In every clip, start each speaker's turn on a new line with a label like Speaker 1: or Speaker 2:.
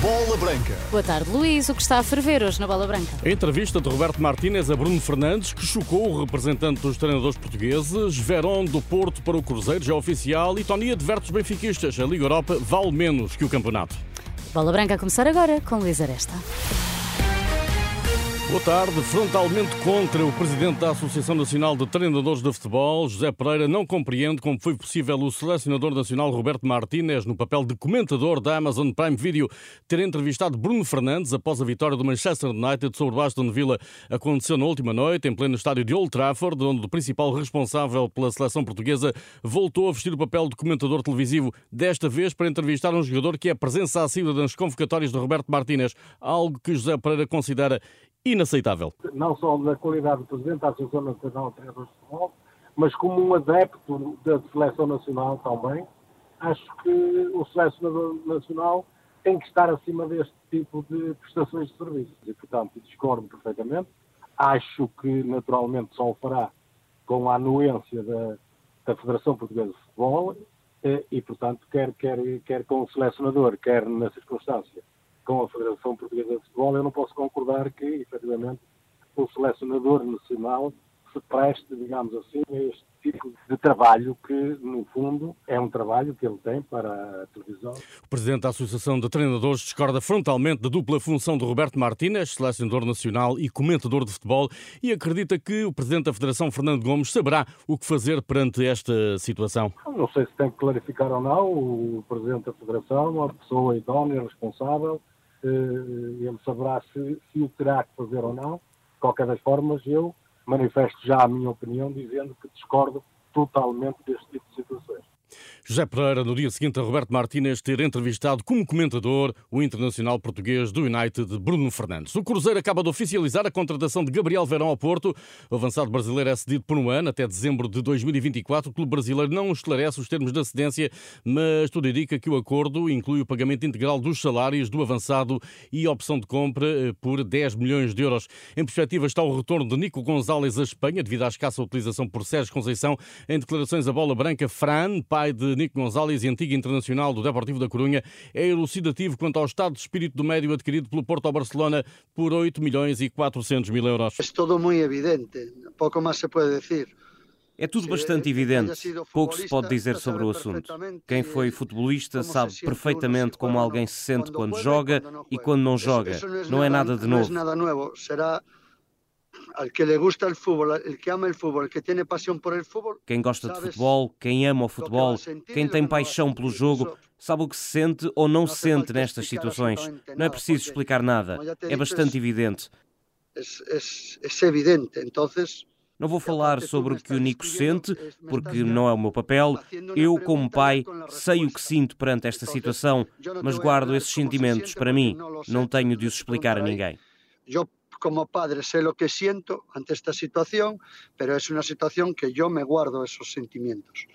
Speaker 1: Bola Branca.
Speaker 2: Boa tarde, Luís. O que está a ferver hoje na Bola Branca?
Speaker 3: A entrevista de Roberto Martínez a Bruno Fernandes, que chocou o representante dos treinadores portugueses, Verón do Porto para o Cruzeiro, já oficial, e Tony adverte os benfiquistas. A Liga Europa vale menos que o campeonato.
Speaker 2: Bola Branca a começar agora com Luís Aresta.
Speaker 3: Boa tarde. Frontalmente contra o presidente da Associação Nacional de Treinadores de Futebol, José Pereira, não compreende como foi possível o selecionador nacional Roberto Martínez, no papel de comentador da Amazon Prime Video, ter entrevistado Bruno Fernandes após a vitória do Manchester United sobre o Aston Villa. Aconteceu na última noite, em pleno estádio de Old Trafford, onde o principal responsável pela seleção portuguesa voltou a vestir o papel de comentador televisivo, desta vez para entrevistar um jogador que é presença assídua nas convocatórias de Roberto Martínez, algo que José Pereira considera inaceitável.
Speaker 4: Não só na qualidade de Presidente da Associação Nacional de Treinadores de Futebol, mas como um adepto da Seleção Nacional também, acho que o Selecionador Nacional tem que estar acima deste tipo de prestações de serviços. E, portanto, discordo perfeitamente. Acho que, naturalmente, só o fará com a anuência da, da Federação Portuguesa de Futebol e, e, portanto, quer, quer, quer com o selecionador, quer na circunstância com a Federação Portuguesa de Futebol, eu não posso concordar que, efetivamente, o selecionador nacional se preste, digamos assim, a este tipo de trabalho que, no fundo, é um trabalho que ele tem para a televisão.
Speaker 3: O Presidente da Associação de Treinadores discorda frontalmente da dupla função de Roberto Martínez, selecionador nacional e comentador de futebol, e acredita que o Presidente da Federação, Fernando Gomes, saberá o que fazer perante esta situação.
Speaker 4: Não sei se tem que clarificar ou não, o Presidente da Federação, uma pessoa idónea, responsável, ele saberá se, se o terá que fazer ou não. De qualquer das formas, eu manifesto já a minha opinião dizendo que discordo totalmente deste tipo de situações.
Speaker 3: José Pereira, no dia seguinte a Roberto Martínez ter entrevistado como comentador o internacional português do United, Bruno Fernandes. O Cruzeiro acaba de oficializar a contratação de Gabriel Verão ao Porto. O avançado brasileiro é cedido por um ano, até dezembro de 2024. O clube brasileiro não esclarece os termos da cedência, mas tudo indica que o acordo inclui o pagamento integral dos salários do avançado e a opção de compra eh, por 10 milhões de euros. Em perspectiva está o retorno de Nico Gonzalez à Espanha, devido à escassa utilização por Sérgio Conceição. Em declarações à bola branca, Fran, pai de Nico Gonzalez antigo internacional do Deportivo da Corunha, é elucidativo quanto ao estado de espírito do médio adquirido pelo Porto ao Barcelona por 8 milhões e 400 mil euros.
Speaker 5: É tudo muito evidente, pouco mais se pode dizer.
Speaker 6: É tudo bastante evidente. Pouco se pode dizer sobre o assunto. Quem foi futebolista sabe perfeitamente como alguém se sente quando joga e quando não joga. Não é nada de novo
Speaker 5: al que le gusta el fútbol, el que ama el fútbol, el que tiene pasión por el fútbol.
Speaker 6: Quem gosta de futebol, quem ama o futebol, quem tem paixão pelo jogo, sabe o que se sente ou não se sente nestas situações. Não é preciso explicar nada. É bastante evidente.
Speaker 5: É evidente. Então,
Speaker 6: não vou falar sobre o que o Nico sente, porque não é o meu papel. Eu, como pai, sei o que sinto perante esta situação, mas guardo esses sentimentos para mim. Não tenho de os explicar a ninguém
Speaker 5: como padre sé lo que siento ante esta situación, pero es una situación que yo me guardo esos sentimientos.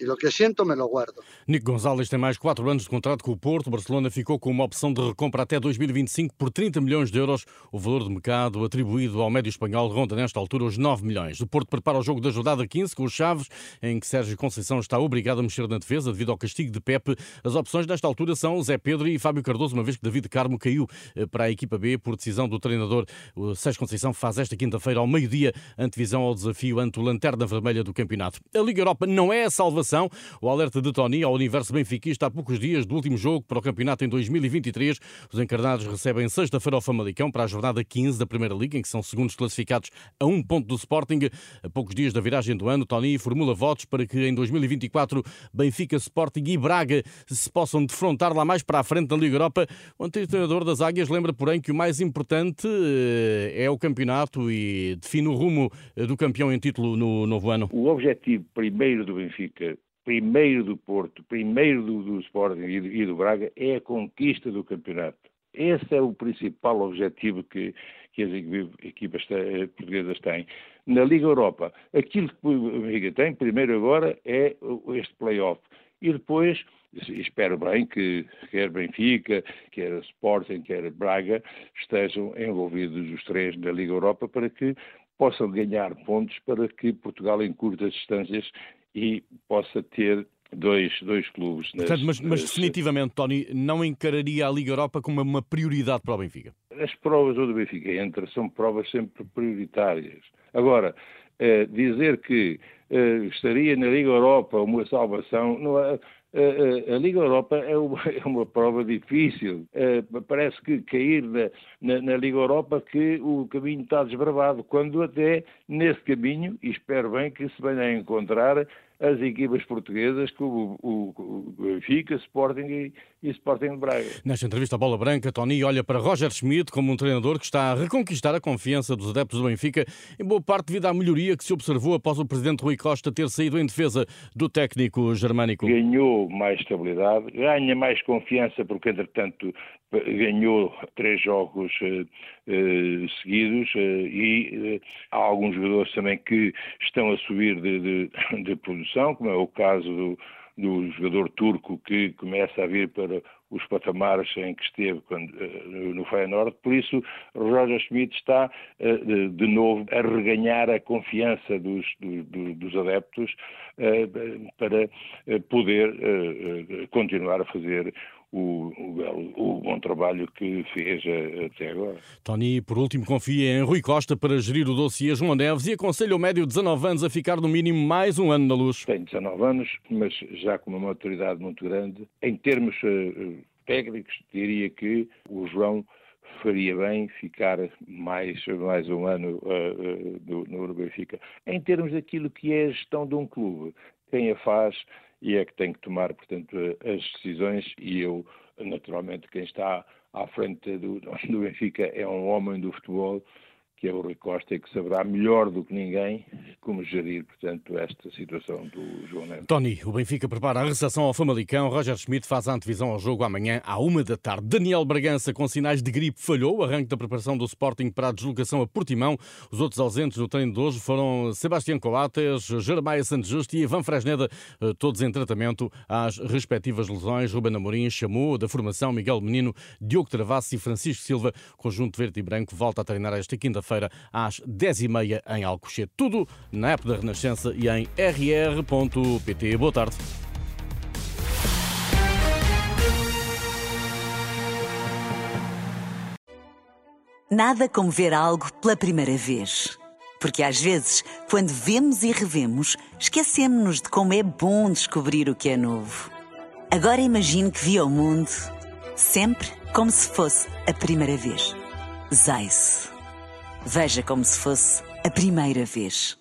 Speaker 5: E o que sinto, me lo guardo.
Speaker 3: Nico Gonzalez tem mais quatro anos de contrato com o Porto. O Barcelona ficou com uma opção de recompra até 2025 por 30 milhões de euros. O valor de mercado atribuído ao médio espanhol ronda nesta altura os 9 milhões. O Porto prepara o jogo da jornada 15 com os Chaves, em que Sérgio Conceição está obrigado a mexer na defesa devido ao castigo de Pepe. As opções nesta altura são Zé Pedro e Fábio Cardoso, uma vez que David Carmo caiu eh, para a equipa B por decisão do treinador. O Sérgio Conceição faz esta quinta-feira ao meio-dia antevisão ao desafio ante o Lanterna Vermelha do campeonato. A Liga Europa não é a salvação. O alerta de Tony ao universo benfiquista há poucos dias do último jogo para o campeonato em 2023. Os encarnados recebem sexta-feira ao Famalicão para a jornada 15 da Primeira Liga, em que são segundos classificados a um ponto do Sporting. A poucos dias da viragem do ano, Tony formula votos para que em 2024 Benfica, Sporting e Braga se possam defrontar lá mais para a frente na Liga Europa. O antigo treinador das Águias lembra, porém, que o mais importante eh, é o campeonato e define o rumo eh, do campeão em título no novo ano.
Speaker 7: O objetivo primeiro do Benfica primeiro do Porto, primeiro do, do Sporting e do, e do, Braga, é a conquista do campeonato. Esse é o principal objetivo que, que as equipas portuguesas têm. na Liga Europa. Aquilo que o Benfica tem, primeiro agora, é este play-off. E depois, espero bem que quer Benfica, quer Sporting, quer Braga, estejam envolvidos os três na Liga Europa para que possam ganhar pontos para que Portugal encurte as distâncias e possa ter dois, dois clubes.
Speaker 3: Nas, Portanto, mas, mas, definitivamente, Tony, não encararia a Liga Europa como uma prioridade para o Benfica?
Speaker 7: As provas do Benfica entra são provas sempre prioritárias. Agora, eh, dizer que eh, estaria na Liga Europa uma salvação, não é, a, Liga Europa é uma, é prova difícil. Eh, parece que cair na, na, na, Liga Europa que o caminho está desbravado, quando até nesse caminho, e espero bem que se venha a encontrar as equipas portuguesas, que o, o, Benfica, Sporting e, e Sporting de Braga.
Speaker 3: Nesta entrevista à Bola Branca, Tony olha para Roger Schmidt como um treinador que está a reconquistar a confiança dos adeptos do Benfica, em boa parte devido à melhoria que se observou após o presidente Rui Costa ter saído em defesa do técnico germânico.
Speaker 7: Ganhou mais estabilidade, ganha mais confiança porque, entretanto, ganhou três jogos uh, uh, seguidos uh, e há alguns jogadores também que estão a subir de, de, de produção, como é o caso do, do, jogador turco que começa a vir para os patamares em que esteve quando, no Feyenoord. Por isso, Roger Schmidt está de, de novo a reganhar a confiança dos, dos, dos adeptos para poder continuar a fazer o, o, o, bom trabalho que fez eh, até agora.
Speaker 3: Tony, por último, confia em Rui Costa para gerir o dossiê João Neves e aconselha o médio de 19 anos a ficar no mínimo mais um ano na luz.
Speaker 7: Tem 19 anos, mas já com uma maturidade muito grande. Em termos uh, técnicos, diria que o João faria bem ficar mais, mais um ano uh, uh, no, no Benfica. Em termos daquilo que é a gestão de um clube, quem a faz e é que tem que tomar, portanto, as decisões. E eu, naturalmente, quem está à frente do, do Benfica é um homem do futebol que é o Rui Costa e que saberá melhor do que ninguém como gerir, portanto, esta situação do João Neves.
Speaker 3: Tony, o Benfica prepara a recepção ao Famalicão. Roger Schmidt faz a antevisão ao jogo amanhã à uma da tarde. Daniel Bragança, com sinais de gripe, falhou o arranque da preparação do Sporting para a deslocação a Portimão. Os outros ausentes no treino de hoje foram Sebastião Coates, Jeremiah Santos Justo e Ivan Fresneda, eh, todos em tratamento às respectivas lesões. Ruben Amorim chamou da formação Miguel Menino, Diogo Travassi e Francisco Silva. Conjunto verde e branco volta a treinar esta quinta-feira feira às 10h30 em Alcochete. Tudo na app da Renascença e em rr.pt. Boa tarde.
Speaker 8: Nada como ver algo pela primeira vez. Porque às vezes, quando vemos e revemos, esquecemos-nos de como é bom descobrir o que é novo. Agora imagine que viu o mundo sempre como se fosse a primeira vez. Zais. Veja como se fosse a primeira vez.